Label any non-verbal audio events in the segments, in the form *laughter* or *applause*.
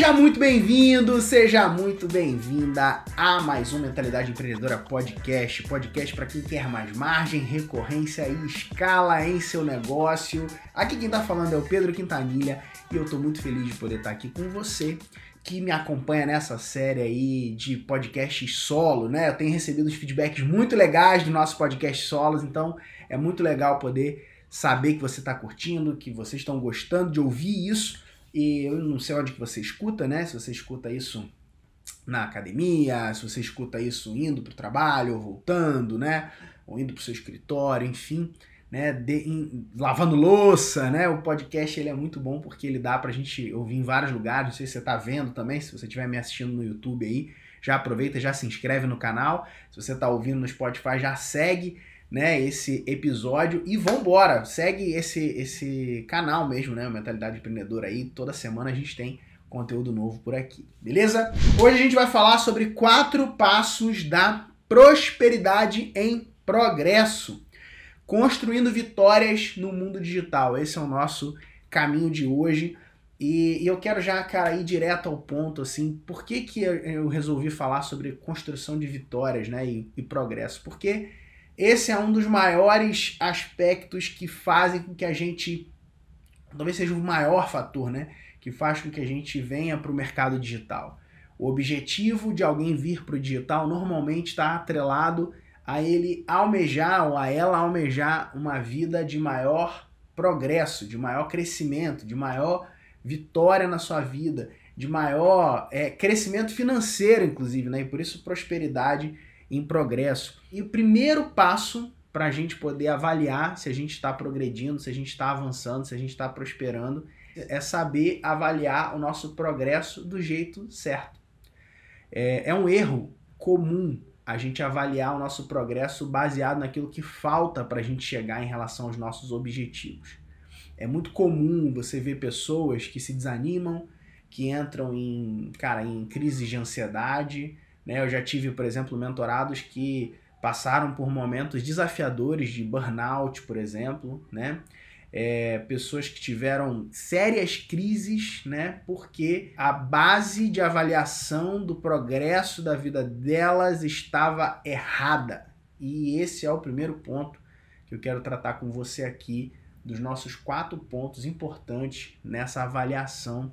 Seja muito bem-vindo, seja muito bem-vinda a mais um Mentalidade Empreendedora Podcast. Podcast para quem quer mais margem, recorrência e escala em seu negócio. Aqui quem está falando é o Pedro Quintanilha e eu estou muito feliz de poder estar aqui com você que me acompanha nessa série aí de podcasts solo, né? Eu tenho recebido os feedbacks muito legais do nosso podcast solos, então é muito legal poder saber que você está curtindo, que vocês estão gostando de ouvir isso. E eu não sei onde que você escuta, né? Se você escuta isso na academia, se você escuta isso indo para o trabalho, ou voltando, né? Ou indo para o seu escritório, enfim, né? De, lavando louça, né? O podcast ele é muito bom porque ele dá para a gente ouvir em vários lugares. Não sei se você está vendo também, se você estiver me assistindo no YouTube aí, já aproveita, já se inscreve no canal. Se você está ouvindo no Spotify, já segue né, esse episódio e vambora, segue esse esse canal mesmo, né, Mentalidade Empreendedora aí, toda semana a gente tem conteúdo novo por aqui, beleza? Hoje a gente vai falar sobre quatro passos da prosperidade em progresso, construindo vitórias no mundo digital. Esse é o nosso caminho de hoje. E, eu quero já, cara, ir direto ao ponto, assim, por que, que eu resolvi falar sobre construção de vitórias, né, e, e progresso? Porque esse é um dos maiores aspectos que fazem com que a gente, talvez seja o maior fator, né? Que faz com que a gente venha para o mercado digital. O objetivo de alguém vir para o digital normalmente está atrelado a ele almejar ou a ela almejar uma vida de maior progresso, de maior crescimento, de maior vitória na sua vida, de maior é, crescimento financeiro, inclusive, né? E por isso prosperidade em progresso. E o primeiro passo para a gente poder avaliar se a gente está progredindo, se a gente está avançando, se a gente está prosperando, é saber avaliar o nosso progresso do jeito certo. É, é um erro comum a gente avaliar o nosso progresso baseado naquilo que falta para a gente chegar em relação aos nossos objetivos. É muito comum você ver pessoas que se desanimam, que entram em, cara, em crises de ansiedade, né? Eu já tive, por exemplo, mentorados que passaram por momentos desafiadores de burnout, por exemplo, né? É, pessoas que tiveram sérias crises, né? Porque a base de avaliação do progresso da vida delas estava errada. E esse é o primeiro ponto que eu quero tratar com você aqui, dos nossos quatro pontos importantes nessa avaliação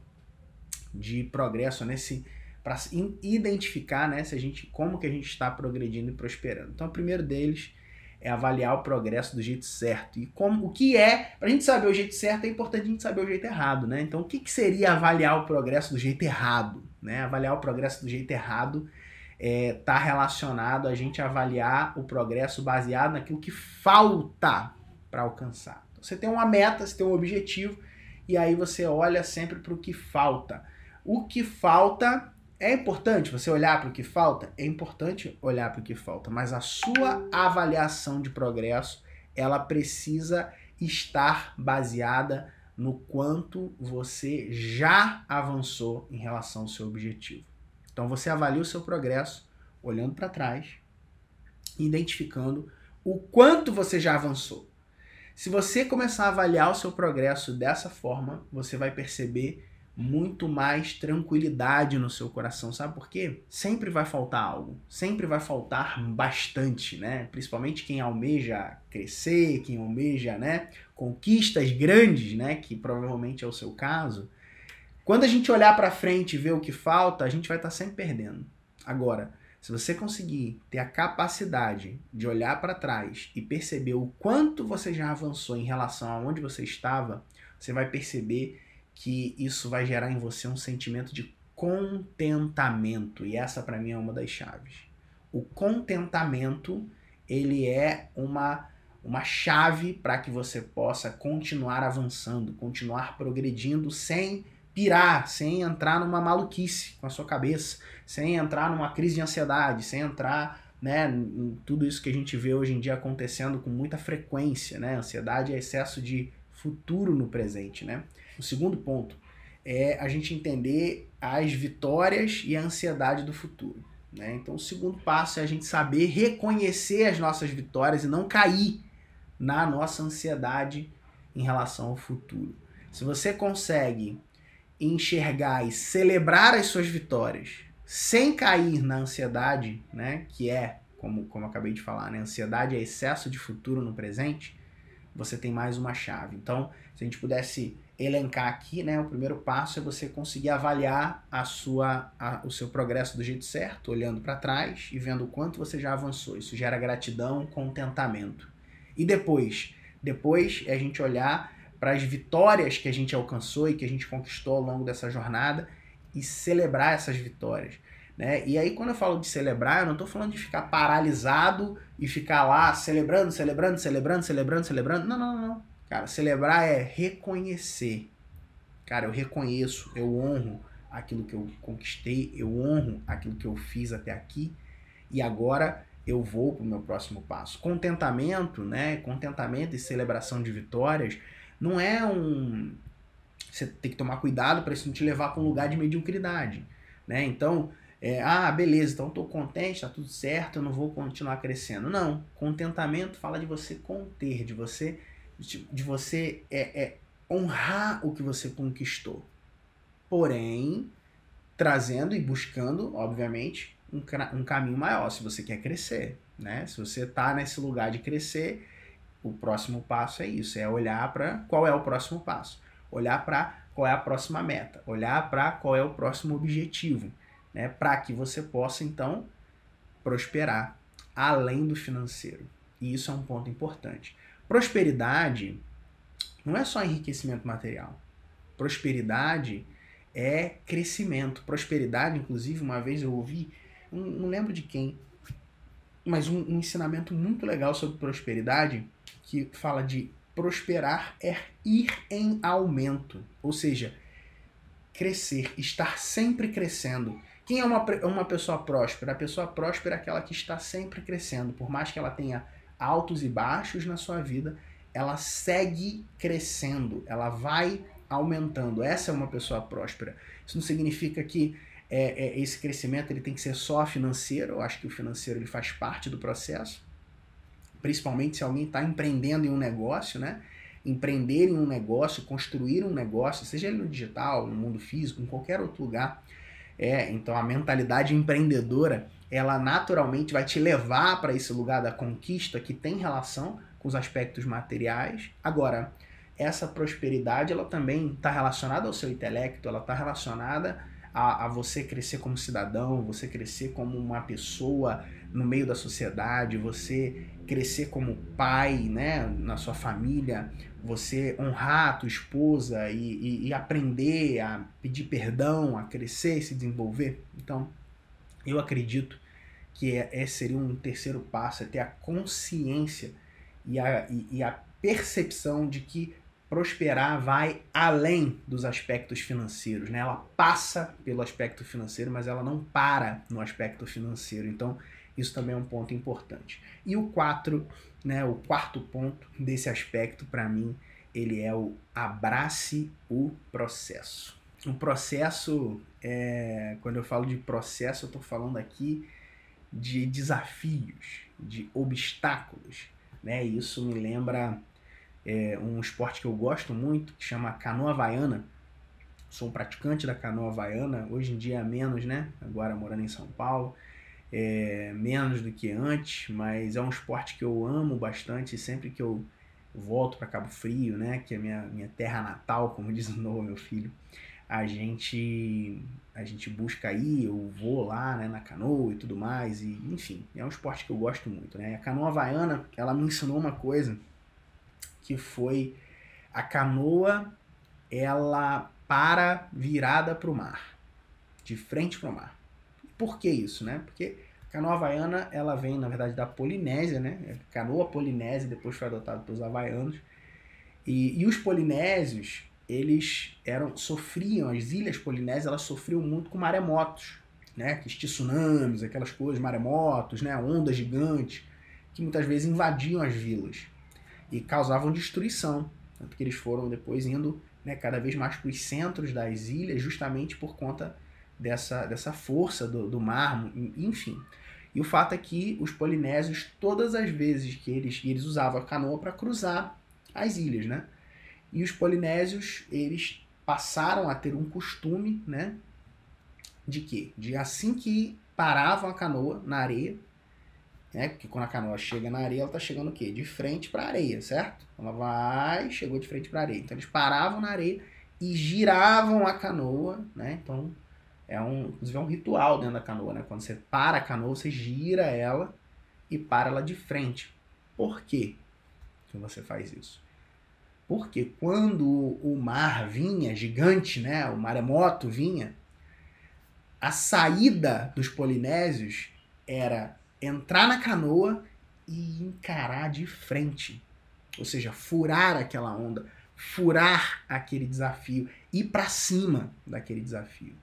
de progresso, nesse para identificar né, se a gente, como que a gente está progredindo e prosperando. Então, o primeiro deles é avaliar o progresso do jeito certo. E como o que é, para a gente saber o jeito certo, é importante a gente saber o jeito errado. Né? Então, o que, que seria avaliar o progresso do jeito errado? Né? Avaliar o progresso do jeito errado está é, tá relacionado a gente avaliar o progresso baseado naquilo que falta para alcançar. Então, você tem uma meta, você tem um objetivo, e aí você olha sempre para o que falta. O que falta é importante você olhar para o que falta? É importante olhar para o que falta, mas a sua avaliação de progresso, ela precisa estar baseada no quanto você já avançou em relação ao seu objetivo. Então você avalia o seu progresso olhando para trás, identificando o quanto você já avançou. Se você começar a avaliar o seu progresso dessa forma, você vai perceber muito mais tranquilidade no seu coração. Sabe por quê? Sempre vai faltar algo, sempre vai faltar bastante, né? Principalmente quem almeja crescer, quem almeja, né, conquistas grandes, né, que provavelmente é o seu caso. Quando a gente olhar para frente e ver o que falta, a gente vai estar tá sempre perdendo. Agora, se você conseguir ter a capacidade de olhar para trás e perceber o quanto você já avançou em relação a onde você estava, você vai perceber que isso vai gerar em você um sentimento de contentamento. E essa para mim é uma das chaves. O contentamento, ele é uma uma chave para que você possa continuar avançando, continuar progredindo sem pirar, sem entrar numa maluquice com a sua cabeça, sem entrar numa crise de ansiedade, sem entrar né, em tudo isso que a gente vê hoje em dia acontecendo com muita frequência, né? Ansiedade é excesso de futuro no presente, né? O segundo ponto é a gente entender as vitórias e a ansiedade do futuro. Né? Então, o segundo passo é a gente saber reconhecer as nossas vitórias e não cair na nossa ansiedade em relação ao futuro. Se você consegue enxergar e celebrar as suas vitórias sem cair na ansiedade, né, que é, como, como acabei de falar, né, ansiedade é excesso de futuro no presente, você tem mais uma chave. Então, se a gente pudesse elencar aqui, né, o primeiro passo é você conseguir avaliar a sua, a, o seu progresso do jeito certo, olhando para trás e vendo o quanto você já avançou. Isso gera gratidão, contentamento. E depois, depois é a gente olhar para as vitórias que a gente alcançou e que a gente conquistou ao longo dessa jornada e celebrar essas vitórias. Né? E aí, quando eu falo de celebrar, eu não estou falando de ficar paralisado e ficar lá celebrando, celebrando, celebrando, celebrando, celebrando. Não, não, não. Cara, celebrar é reconhecer. Cara, eu reconheço, eu honro aquilo que eu conquistei, eu honro aquilo que eu fiz até aqui e agora eu vou para o meu próximo passo. Contentamento, né? Contentamento e celebração de vitórias não é um, você tem que tomar cuidado para isso não te levar para um lugar de mediocridade, né? Então, é, ah, beleza, então estou contente, está tudo certo, eu não vou continuar crescendo. Não, contentamento fala de você conter, de você, de você é, é honrar o que você conquistou. Porém, trazendo e buscando, obviamente, um, um caminho maior, se você quer crescer, né? Se você está nesse lugar de crescer, o próximo passo é isso, é olhar para qual é o próximo passo olhar para qual é a próxima meta, olhar para qual é o próximo objetivo, né? Para que você possa então prosperar além do financeiro. E isso é um ponto importante. Prosperidade não é só enriquecimento material. Prosperidade é crescimento. Prosperidade, inclusive, uma vez eu ouvi, não lembro de quem, mas um, um ensinamento muito legal sobre prosperidade que fala de prosperar é ir em aumento, ou seja, crescer, estar sempre crescendo. Quem é uma, uma pessoa próspera? A pessoa próspera é aquela que está sempre crescendo, por mais que ela tenha altos e baixos na sua vida, ela segue crescendo, ela vai aumentando. Essa é uma pessoa próspera. Isso não significa que é, é, esse crescimento ele tem que ser só financeiro. Eu acho que o financeiro ele faz parte do processo principalmente se alguém está empreendendo em um negócio, né? Empreender em um negócio, construir um negócio, seja ele no digital, no mundo físico, em qualquer outro lugar. É, então a mentalidade empreendedora, ela naturalmente vai te levar para esse lugar da conquista que tem relação com os aspectos materiais. Agora, essa prosperidade, ela também está relacionada ao seu intelecto, ela está relacionada a, a você crescer como cidadão, você crescer como uma pessoa no meio da sociedade, você crescer como pai, né, na sua família, você honrar a tua esposa e, e, e aprender a pedir perdão, a crescer e se desenvolver. Então, eu acredito que é, é, seria um terceiro passo, é ter a consciência e a, e, e a percepção de que prosperar vai além dos aspectos financeiros, né? Ela passa pelo aspecto financeiro, mas ela não para no aspecto financeiro. Então, isso também é um ponto importante. E o 4, né, o quarto ponto desse aspecto para mim, ele é o abrace o processo. O processo, é, quando eu falo de processo, eu estou falando aqui de desafios, de obstáculos. Né? Isso me lembra é, um esporte que eu gosto muito, que chama canoa havaiana. Sou um praticante da canoa havaiana, hoje em dia menos, né? Agora morando em São Paulo, é, menos do que antes, mas é um esporte que eu amo bastante sempre que eu volto para Cabo Frio, né? Que é minha, minha terra natal, *laughs* como diz o novo meu filho, a gente a gente busca ir, eu vou lá né, na canoa e tudo mais, e enfim, é um esporte que eu gosto muito, né? A canoa havaiana, ela me ensinou uma coisa que foi a canoa ela para virada para o mar, de frente para o mar. Por que isso, né? Porque a canoa havaiana ela vem na verdade da Polinésia, né? A é canoa polinésia depois foi adotada pelos havaianos e, e os polinésios eles eram sofriam as ilhas polinésias elas sofriam muito com maremotos, né? Que tsunamis, aquelas coisas, maremotos, né? Ondas gigantes que muitas vezes invadiam as vilas e causavam destruição. Tanto que eles foram depois indo né, cada vez mais para os centros das ilhas, justamente por conta dessa, dessa força do, do mar, enfim. E o fato é que os polinésios, todas as vezes que eles, eles usavam a canoa para cruzar as ilhas, né? E os polinésios, eles passaram a ter um costume, né? De quê? De assim que paravam a canoa na areia, né? Porque quando a canoa chega na areia, ela tá chegando o quê? De frente para a areia, certo? Ela vai, chegou de frente para a areia. Então eles paravam na areia e giravam a canoa, né? Então é um, inclusive é um ritual dentro da canoa, né? Quando você para a canoa, você gira ela e para ela de frente. Por quê que você faz isso? Porque quando o mar vinha gigante, né? O maremoto vinha, a saída dos polinésios era entrar na canoa e encarar de frente. Ou seja, furar aquela onda, furar aquele desafio, ir para cima daquele desafio.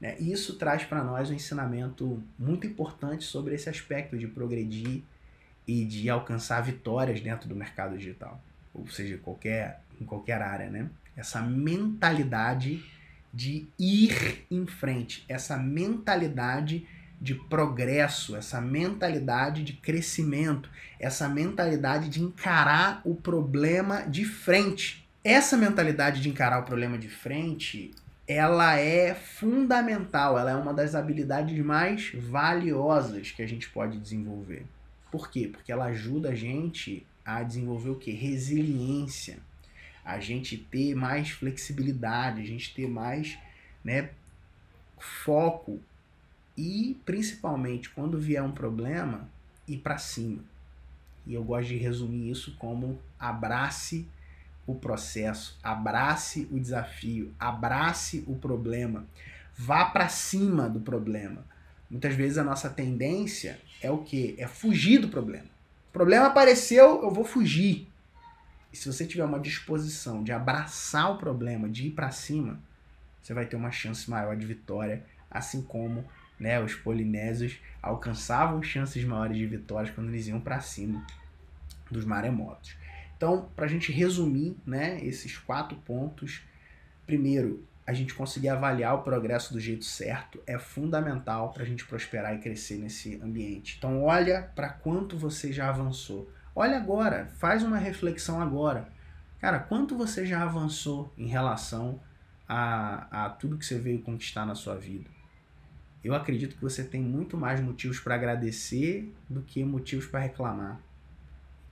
Né? Isso traz para nós um ensinamento muito importante sobre esse aspecto de progredir e de alcançar vitórias dentro do mercado digital, ou seja, qualquer, em qualquer área. Né? Essa mentalidade de ir em frente, essa mentalidade de progresso, essa mentalidade de crescimento, essa mentalidade de encarar o problema de frente. Essa mentalidade de encarar o problema de frente, ela é fundamental, ela é uma das habilidades mais valiosas que a gente pode desenvolver. Por quê? Porque ela ajuda a gente a desenvolver o que? Resiliência. A gente ter mais flexibilidade, a gente ter mais né, foco e principalmente quando vier um problema, ir para cima. E eu gosto de resumir isso como abrace o processo, abrace o desafio, abrace o problema, vá para cima do problema. Muitas vezes a nossa tendência é o que? É fugir do problema. O problema apareceu, eu vou fugir. E se você tiver uma disposição de abraçar o problema, de ir para cima, você vai ter uma chance maior de vitória, assim como né, os polinésios alcançavam chances maiores de vitórias quando eles iam para cima dos maremotos. Então, para a gente resumir né, esses quatro pontos, primeiro, a gente conseguir avaliar o progresso do jeito certo é fundamental para a gente prosperar e crescer nesse ambiente. Então, olha para quanto você já avançou. Olha agora, faz uma reflexão agora. Cara, quanto você já avançou em relação a, a tudo que você veio conquistar na sua vida? eu acredito que você tem muito mais motivos para agradecer do que motivos para reclamar.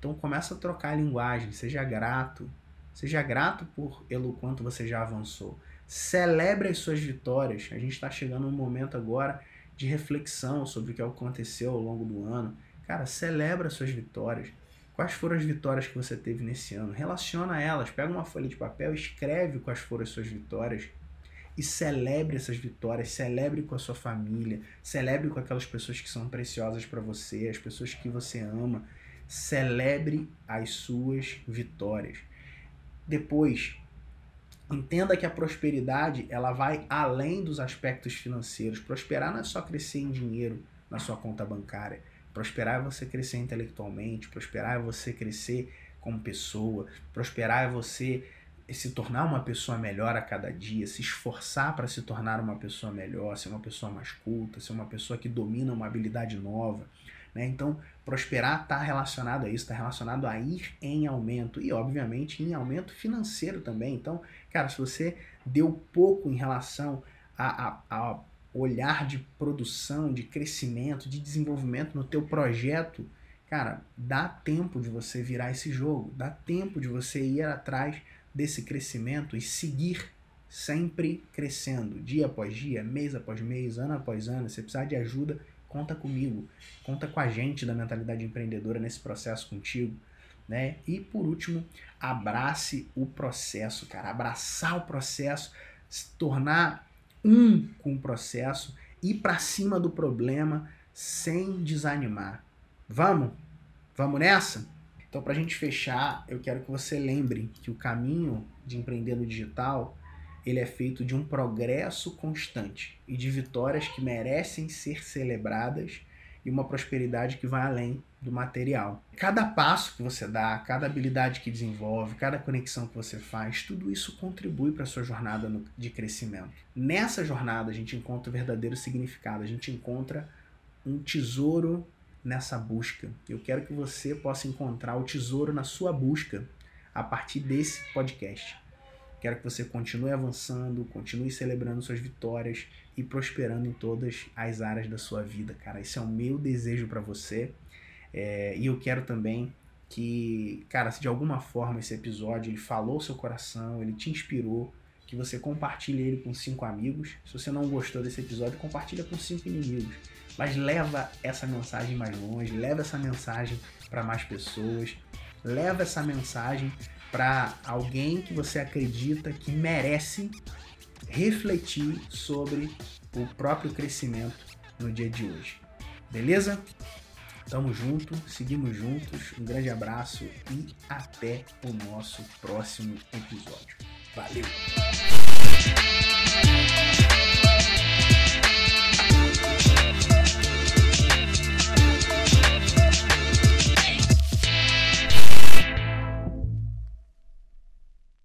Então começa a trocar a linguagem, seja grato, seja grato por pelo quanto você já avançou. Celebre as suas vitórias. A gente está chegando num momento agora de reflexão sobre o que aconteceu ao longo do ano. Cara, celebra as suas vitórias. Quais foram as vitórias que você teve nesse ano? Relaciona elas, pega uma folha de papel, escreve quais foram as suas vitórias e celebre essas vitórias, celebre com a sua família, celebre com aquelas pessoas que são preciosas para você, as pessoas que você ama. Celebre as suas vitórias. Depois, entenda que a prosperidade ela vai além dos aspectos financeiros. Prosperar não é só crescer em dinheiro na sua conta bancária. Prosperar é você crescer intelectualmente, prosperar é você crescer como pessoa, prosperar é você se tornar uma pessoa melhor a cada dia, se esforçar para se tornar uma pessoa melhor, ser uma pessoa mais culta, ser uma pessoa que domina uma habilidade nova. Né? Então, prosperar está relacionado a isso, está relacionado a ir em aumento e, obviamente, em aumento financeiro também. Então, cara, se você deu pouco em relação a, a, a olhar de produção, de crescimento, de desenvolvimento no teu projeto, cara, dá tempo de você virar esse jogo, dá tempo de você ir atrás desse crescimento e seguir sempre crescendo, dia após dia, mês após mês, ano após ano. Se precisar de ajuda, conta comigo, conta com a gente da mentalidade empreendedora nesse processo contigo. Né? E por último, abrace o processo, cara. Abraçar o processo, se tornar um com o processo, ir para cima do problema sem desanimar. Vamos? Vamos nessa? Então, para a gente fechar, eu quero que você lembre que o caminho de empreender no digital ele é feito de um progresso constante e de vitórias que merecem ser celebradas e uma prosperidade que vai além do material. Cada passo que você dá, cada habilidade que desenvolve, cada conexão que você faz, tudo isso contribui para a sua jornada de crescimento. Nessa jornada a gente encontra o verdadeiro significado, a gente encontra um tesouro nessa busca. Eu quero que você possa encontrar o tesouro na sua busca a partir desse podcast. Quero que você continue avançando, continue celebrando suas vitórias e prosperando em todas as áreas da sua vida, cara. Esse é o meu desejo para você. É, e eu quero também que, cara, se de alguma forma esse episódio ele falou seu coração, ele te inspirou, que você compartilhe ele com cinco amigos. Se você não gostou desse episódio, compartilha com cinco inimigos. Mas leva essa mensagem mais longe, leva essa mensagem para mais pessoas, leva essa mensagem para alguém que você acredita que merece refletir sobre o próprio crescimento no dia de hoje. Beleza? Tamo junto, seguimos juntos. Um grande abraço e até o nosso próximo episódio. Valeu!